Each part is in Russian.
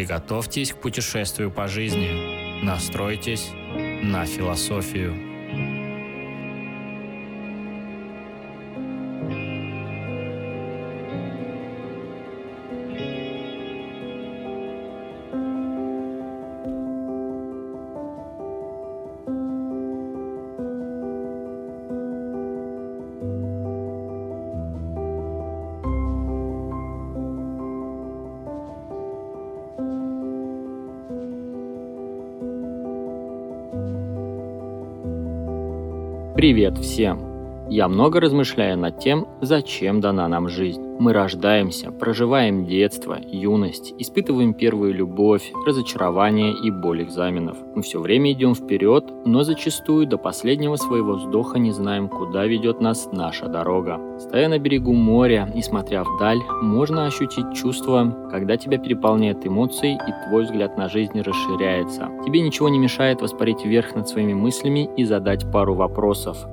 Приготовьтесь к путешествию по жизни. Настройтесь на философию. Привет всем! Я много размышляю над тем, зачем дана нам жизнь. Мы рождаемся, проживаем детство, юность, испытываем первую любовь, разочарование и боль экзаменов. Мы все время идем вперед, но зачастую до последнего своего вздоха не знаем, куда ведет нас наша дорога. Стоя на берегу моря и смотря вдаль, можно ощутить чувство, когда тебя переполняет эмоции и твой взгляд на жизнь расширяется. Тебе ничего не мешает воспарить вверх над своими мыслями и задать пару вопросов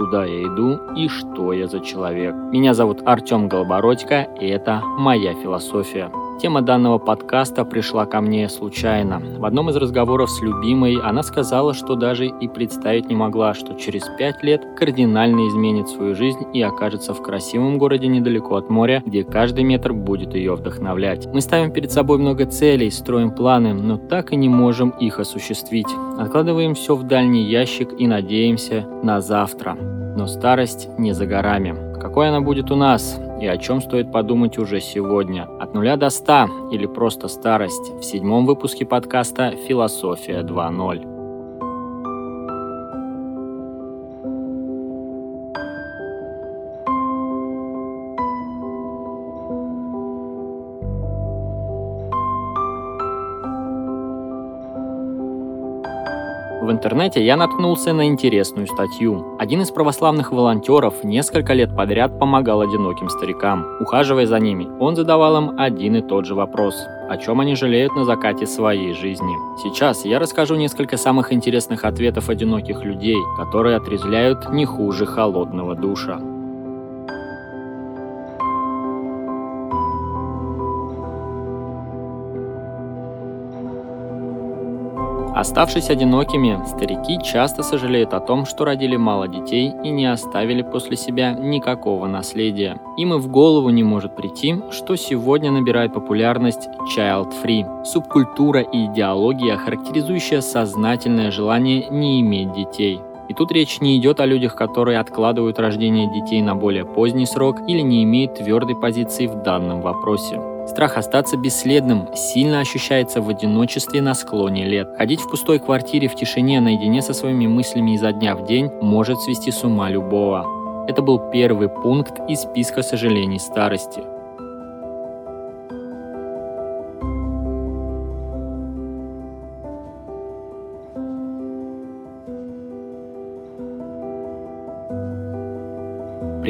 куда я иду и что я за человек. Меня зовут Артем Голобородько, и это моя философия. Тема данного подкаста пришла ко мне случайно. В одном из разговоров с любимой она сказала, что даже и представить не могла, что через пять лет кардинально изменит свою жизнь и окажется в красивом городе недалеко от моря, где каждый метр будет ее вдохновлять. Мы ставим перед собой много целей, строим планы, но так и не можем их осуществить. Откладываем все в дальний ящик и надеемся на завтра. Но старость не за горами. Какой она будет у нас и о чем стоит подумать уже сегодня? От нуля до ста или просто старость в седьмом выпуске подкаста «Философия 2.0». интернете я наткнулся на интересную статью. Один из православных волонтеров несколько лет подряд помогал одиноким старикам. Ухаживая за ними, он задавал им один и тот же вопрос о чем они жалеют на закате своей жизни. Сейчас я расскажу несколько самых интересных ответов одиноких людей, которые отрезвляют не хуже холодного душа. Оставшись одинокими, старики часто сожалеют о том, что родили мало детей и не оставили после себя никакого наследия. Им и в голову не может прийти, что сегодня набирает популярность child-free – субкультура и идеология, характеризующая сознательное желание не иметь детей. И тут речь не идет о людях, которые откладывают рождение детей на более поздний срок или не имеют твердой позиции в данном вопросе. Страх остаться бесследным сильно ощущается в одиночестве на склоне лет. Ходить в пустой квартире в тишине наедине со своими мыслями изо дня в день может свести с ума любого. Это был первый пункт из списка сожалений старости.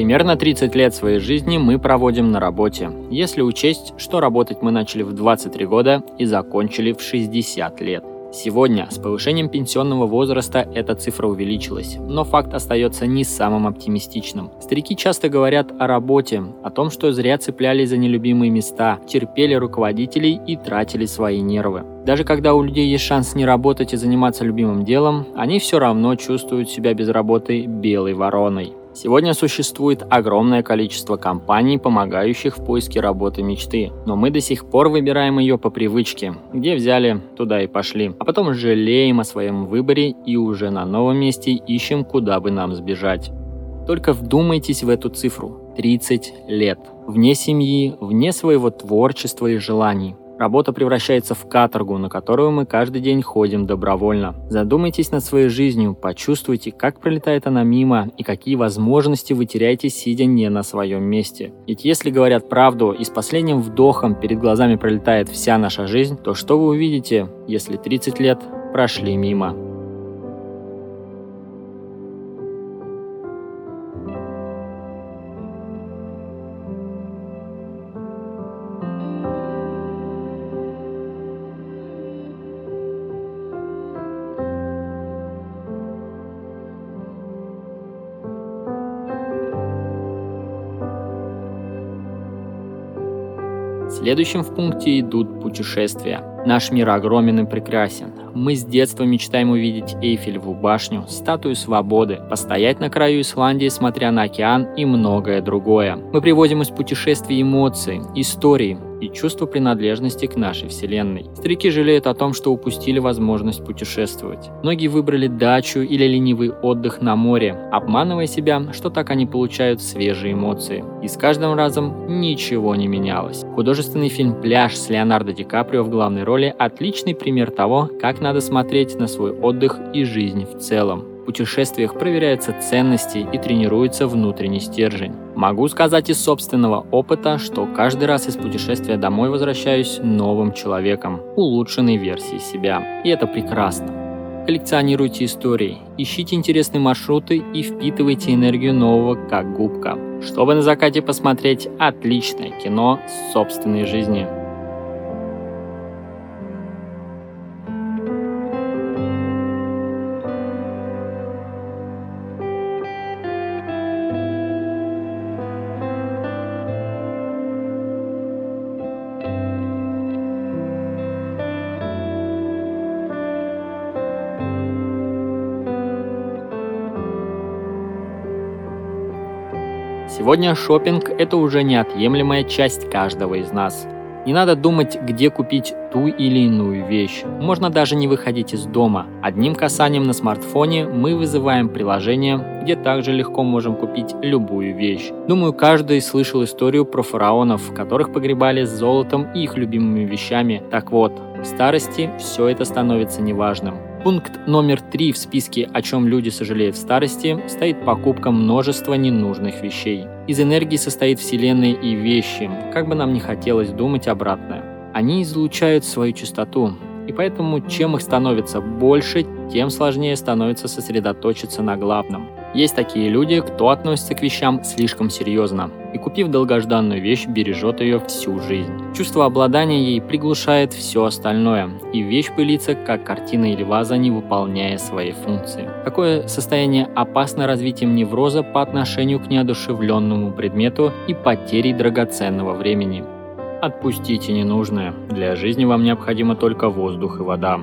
Примерно 30 лет своей жизни мы проводим на работе, если учесть, что работать мы начали в 23 года и закончили в 60 лет. Сегодня с повышением пенсионного возраста эта цифра увеличилась, но факт остается не самым оптимистичным. Старики часто говорят о работе, о том, что зря цеплялись за нелюбимые места, терпели руководителей и тратили свои нервы. Даже когда у людей есть шанс не работать и заниматься любимым делом, они все равно чувствуют себя без работы белой вороной. Сегодня существует огромное количество компаний, помогающих в поиске работы мечты, но мы до сих пор выбираем ее по привычке. Где взяли, туда и пошли. А потом жалеем о своем выборе и уже на новом месте ищем, куда бы нам сбежать. Только вдумайтесь в эту цифру. 30 лет. Вне семьи, вне своего творчества и желаний. Работа превращается в каторгу, на которую мы каждый день ходим добровольно. Задумайтесь над своей жизнью, почувствуйте, как пролетает она мимо и какие возможности вы теряете, сидя не на своем месте. Ведь если говорят правду и с последним вдохом перед глазами пролетает вся наша жизнь, то что вы увидите, если 30 лет прошли мимо? Следующим в пункте идут путешествия. Наш мир огромен и прекрасен. Мы с детства мечтаем увидеть Эйфелеву башню, статую свободы, постоять на краю Исландии, смотря на океан и многое другое. Мы приводим из путешествий эмоции, истории, и чувство принадлежности к нашей Вселенной. Старики жалеют о том, что упустили возможность путешествовать. Многие выбрали дачу или ленивый отдых на море, обманывая себя, что так они получают свежие эмоции. И с каждым разом ничего не менялось. Художественный фильм «Пляж» с Леонардо Ди Каприо в главной роли – отличный пример того, как надо смотреть на свой отдых и жизнь в целом путешествиях проверяются ценности и тренируется внутренний стержень. Могу сказать из собственного опыта, что каждый раз из путешествия домой возвращаюсь новым человеком, улучшенной версией себя. И это прекрасно. Коллекционируйте истории, ищите интересные маршруты и впитывайте энергию нового как губка. Чтобы на закате посмотреть отличное кино собственной жизни. Сегодня шопинг – это уже неотъемлемая часть каждого из нас. Не надо думать, где купить ту или иную вещь. Можно даже не выходить из дома. Одним касанием на смартфоне мы вызываем приложение, где также легко можем купить любую вещь. Думаю, каждый слышал историю про фараонов, которых погребали с золотом и их любимыми вещами. Так вот, в старости все это становится неважным. Пункт номер три в списке «О чем люди сожалеют в старости» стоит покупка множества ненужных вещей. Из энергии состоит Вселенная и вещи, как бы нам не хотелось думать обратное. Они излучают свою чистоту, и поэтому чем их становится больше, тем сложнее становится сосредоточиться на главном. Есть такие люди, кто относится к вещам слишком серьезно и, купив долгожданную вещь, бережет ее всю жизнь. Чувство обладания ей приглушает все остальное, и вещь пылится, как картина или ваза, не выполняя своей функции. Такое состояние опасно развитием невроза по отношению к неодушевленному предмету и потерей драгоценного времени. Отпустите ненужное. Для жизни вам необходимо только воздух и вода.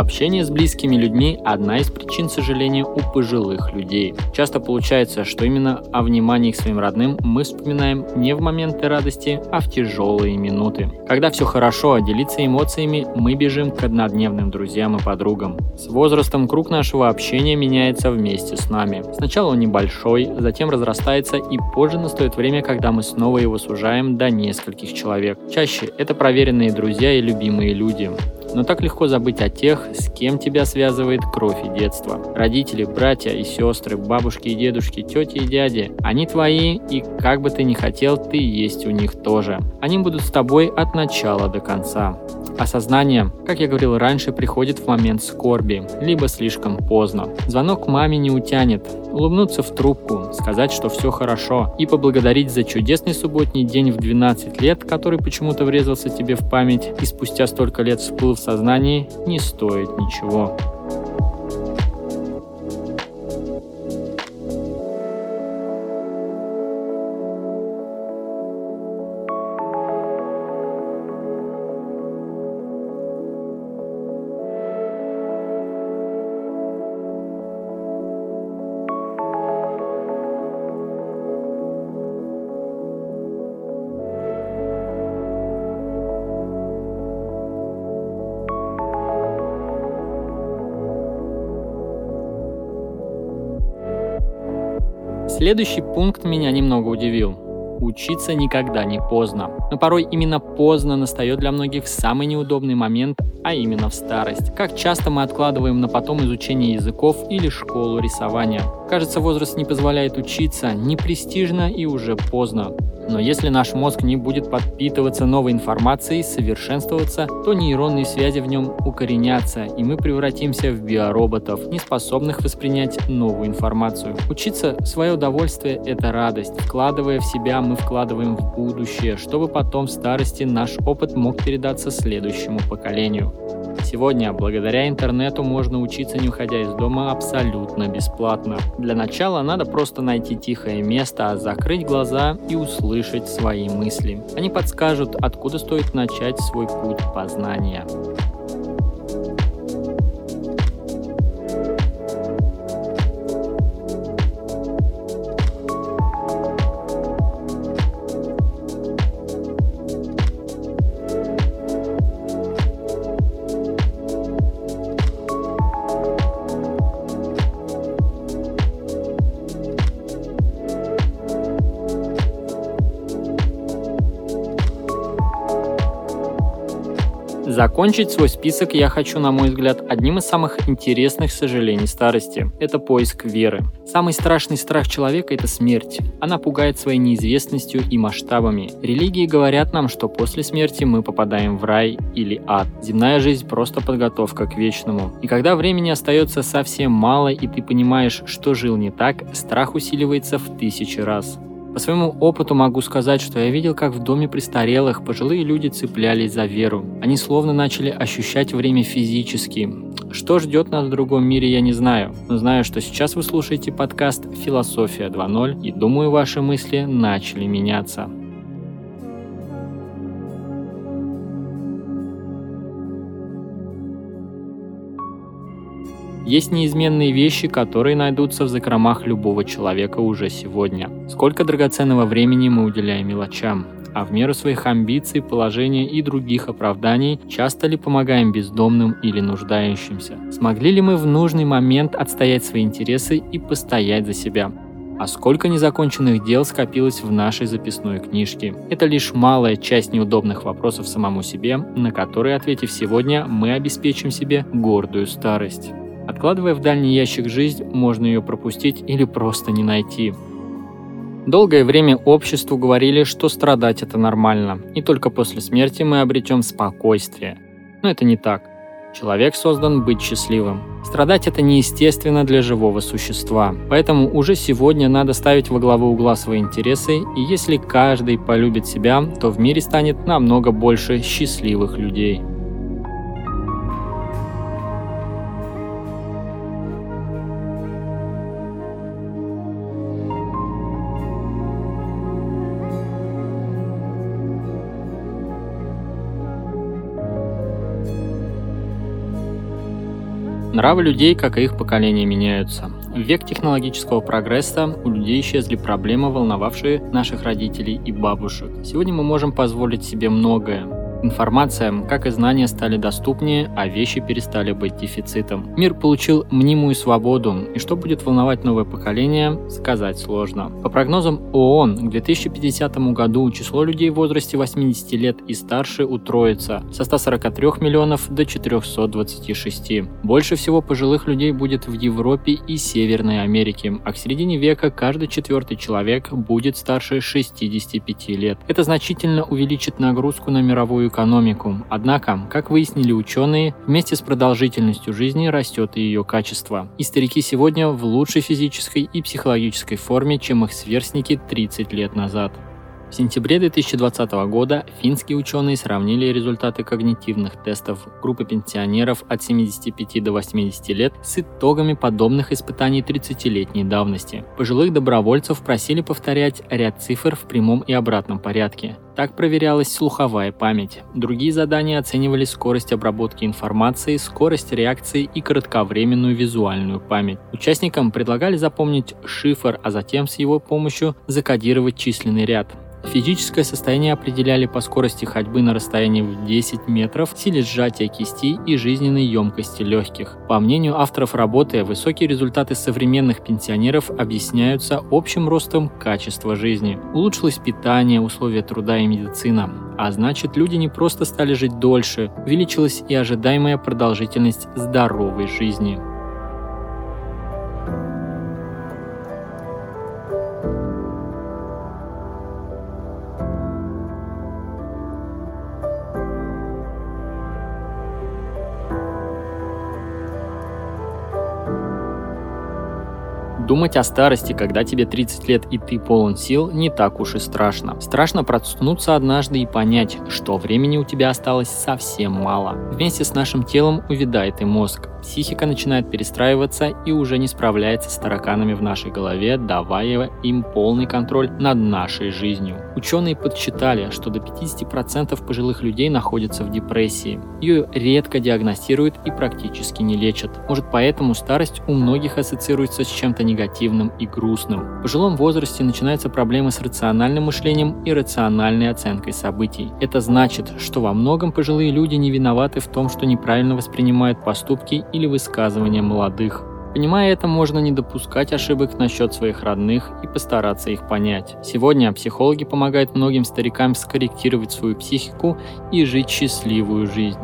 Общение с близкими людьми – одна из причин сожаления у пожилых людей. Часто получается, что именно о внимании к своим родным мы вспоминаем не в моменты радости, а в тяжелые минуты. Когда все хорошо, а делиться эмоциями, мы бежим к однодневным друзьям и подругам. С возрастом круг нашего общения меняется вместе с нами. Сначала он небольшой, затем разрастается и позже настает время, когда мы снова его сужаем до нескольких человек. Чаще это проверенные друзья и любимые люди. Но так легко забыть о тех, с кем тебя связывает кровь и детство. Родители, братья и сестры, бабушки и дедушки, тети и дяди. Они твои, и как бы ты ни хотел, ты есть у них тоже. Они будут с тобой от начала до конца. Осознание, как я говорил раньше, приходит в момент скорби, либо слишком поздно. Звонок маме не утянет, улыбнуться в трубку, сказать, что все хорошо, и поблагодарить за чудесный субботний день в 12 лет, который почему-то врезался тебе в память и спустя столько лет всплыл сознании, не стоит ничего. Следующий пункт меня немного удивил. учиться никогда не поздно. Но порой именно поздно настает для многих самый неудобный момент, а именно в старость. Как часто мы откладываем на потом изучение языков или школу рисования. Кажется, возраст не позволяет учиться, не престижно и уже поздно. Но если наш мозг не будет подпитываться новой информацией, совершенствоваться, то нейронные связи в нем укоренятся, и мы превратимся в биороботов, не способных воспринять новую информацию. Учиться свое удовольствие – это радость. Вкладывая в себя, мы вкладываем в будущее, чтобы потом в старости наш опыт мог передаться следующему поколению. Сегодня, благодаря интернету, можно учиться не уходя из дома абсолютно бесплатно. Для начала надо просто найти тихое место, закрыть глаза и услышать свои мысли. Они подскажут, откуда стоит начать свой путь познания. Закончить свой список я хочу, на мой взгляд, одним из самых интересных сожалений старости. Это поиск веры. Самый страшный страх человека – это смерть. Она пугает своей неизвестностью и масштабами. Религии говорят нам, что после смерти мы попадаем в рай или ад. Земная жизнь – просто подготовка к вечному. И когда времени остается совсем мало, и ты понимаешь, что жил не так, страх усиливается в тысячи раз. По своему опыту могу сказать, что я видел, как в доме престарелых пожилые люди цеплялись за веру. Они словно начали ощущать время физически. Что ждет нас в другом мире, я не знаю, но знаю, что сейчас вы слушаете подкаст «Философия 2.0» и думаю, ваши мысли начали меняться. Есть неизменные вещи, которые найдутся в закромах любого человека уже сегодня. Сколько драгоценного времени мы уделяем мелочам, а в меру своих амбиций, положения и других оправданий часто ли помогаем бездомным или нуждающимся? Смогли ли мы в нужный момент отстоять свои интересы и постоять за себя? А сколько незаконченных дел скопилось в нашей записной книжке? Это лишь малая часть неудобных вопросов самому себе, на которые, ответив сегодня, мы обеспечим себе гордую старость. Откладывая в дальний ящик жизнь, можно ее пропустить или просто не найти. Долгое время обществу говорили, что страдать это нормально, и только после смерти мы обретем спокойствие. Но это не так. Человек создан быть счастливым. Страдать это неестественно для живого существа. Поэтому уже сегодня надо ставить во главу угла свои интересы, и если каждый полюбит себя, то в мире станет намного больше счастливых людей. Нравы людей, как и их поколения, меняются. В век технологического прогресса у людей исчезли проблемы, волновавшие наших родителей и бабушек. Сегодня мы можем позволить себе многое, Информация, как и знания стали доступнее, а вещи перестали быть дефицитом. Мир получил мнимую свободу, и что будет волновать новое поколение, сказать сложно. По прогнозам ООН, к 2050 году число людей в возрасте 80 лет и старше утроится со 143 миллионов до 426. Больше всего пожилых людей будет в Европе и Северной Америке, а к середине века каждый четвертый человек будет старше 65 лет. Это значительно увеличит нагрузку на мировую экономику. Однако, как выяснили ученые, вместе с продолжительностью жизни растет и ее качество. И старики сегодня в лучшей физической и психологической форме, чем их сверстники 30 лет назад. В сентябре 2020 года финские ученые сравнили результаты когнитивных тестов группы пенсионеров от 75 до 80 лет с итогами подобных испытаний 30-летней давности. Пожилых добровольцев просили повторять ряд цифр в прямом и обратном порядке. Так проверялась слуховая память. Другие задания оценивали скорость обработки информации, скорость реакции и кратковременную визуальную память. Участникам предлагали запомнить шифр, а затем с его помощью закодировать численный ряд. Физическое состояние определяли по скорости ходьбы на расстоянии в 10 метров, силе сжатия кисти и жизненной емкости легких. По мнению авторов работы, высокие результаты современных пенсионеров объясняются общим ростом качества жизни. Улучшилось питание, условия труда и медицина. А значит, люди не просто стали жить дольше, увеличилась и ожидаемая продолжительность здоровой жизни. Думать о старости, когда тебе 30 лет и ты полон сил, не так уж и страшно. Страшно проснуться однажды и понять, что времени у тебя осталось совсем мало. Вместе с нашим телом увядает и мозг. Психика начинает перестраиваться и уже не справляется с тараканами в нашей голове, давая им полный контроль над нашей жизнью. Ученые подсчитали, что до 50% пожилых людей находятся в депрессии. Ее редко диагностируют и практически не лечат. Может поэтому старость у многих ассоциируется с чем-то негативным и грустным. В пожилом возрасте начинаются проблемы с рациональным мышлением и рациональной оценкой событий. Это значит, что во многом пожилые люди не виноваты в том, что неправильно воспринимают поступки или высказывания молодых. Понимая это, можно не допускать ошибок насчет своих родных и постараться их понять. Сегодня психологи помогают многим старикам скорректировать свою психику и жить счастливую жизнь.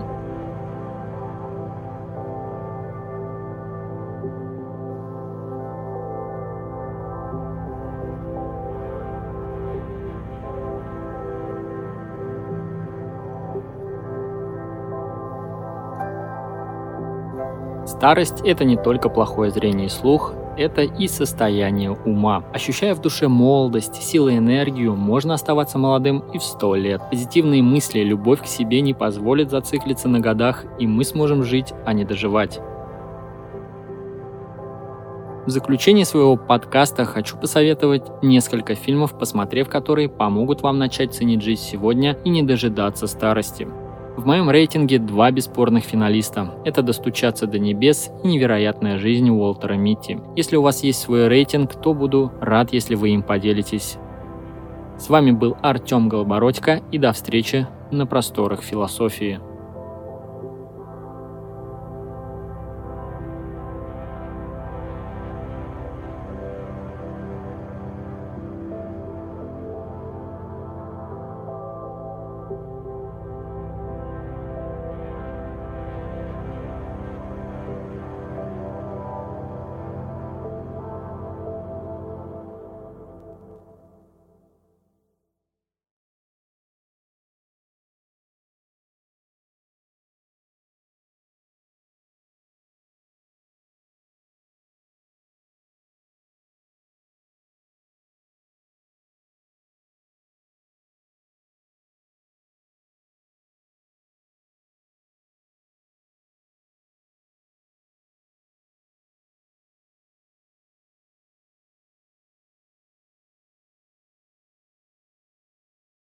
Старость – это не только плохое зрение и слух, это и состояние ума. Ощущая в душе молодость, силу и энергию, можно оставаться молодым и в сто лет. Позитивные мысли, любовь к себе не позволят зациклиться на годах, и мы сможем жить, а не доживать. В заключение своего подкаста хочу посоветовать несколько фильмов, посмотрев которые помогут вам начать ценить жизнь сегодня и не дожидаться старости. В моем рейтинге два бесспорных финалиста. Это «Достучаться до небес» и «Невероятная жизнь» Уолтера Митти. Если у вас есть свой рейтинг, то буду рад, если вы им поделитесь. С вами был Артем Голобородько и до встречи на просторах философии.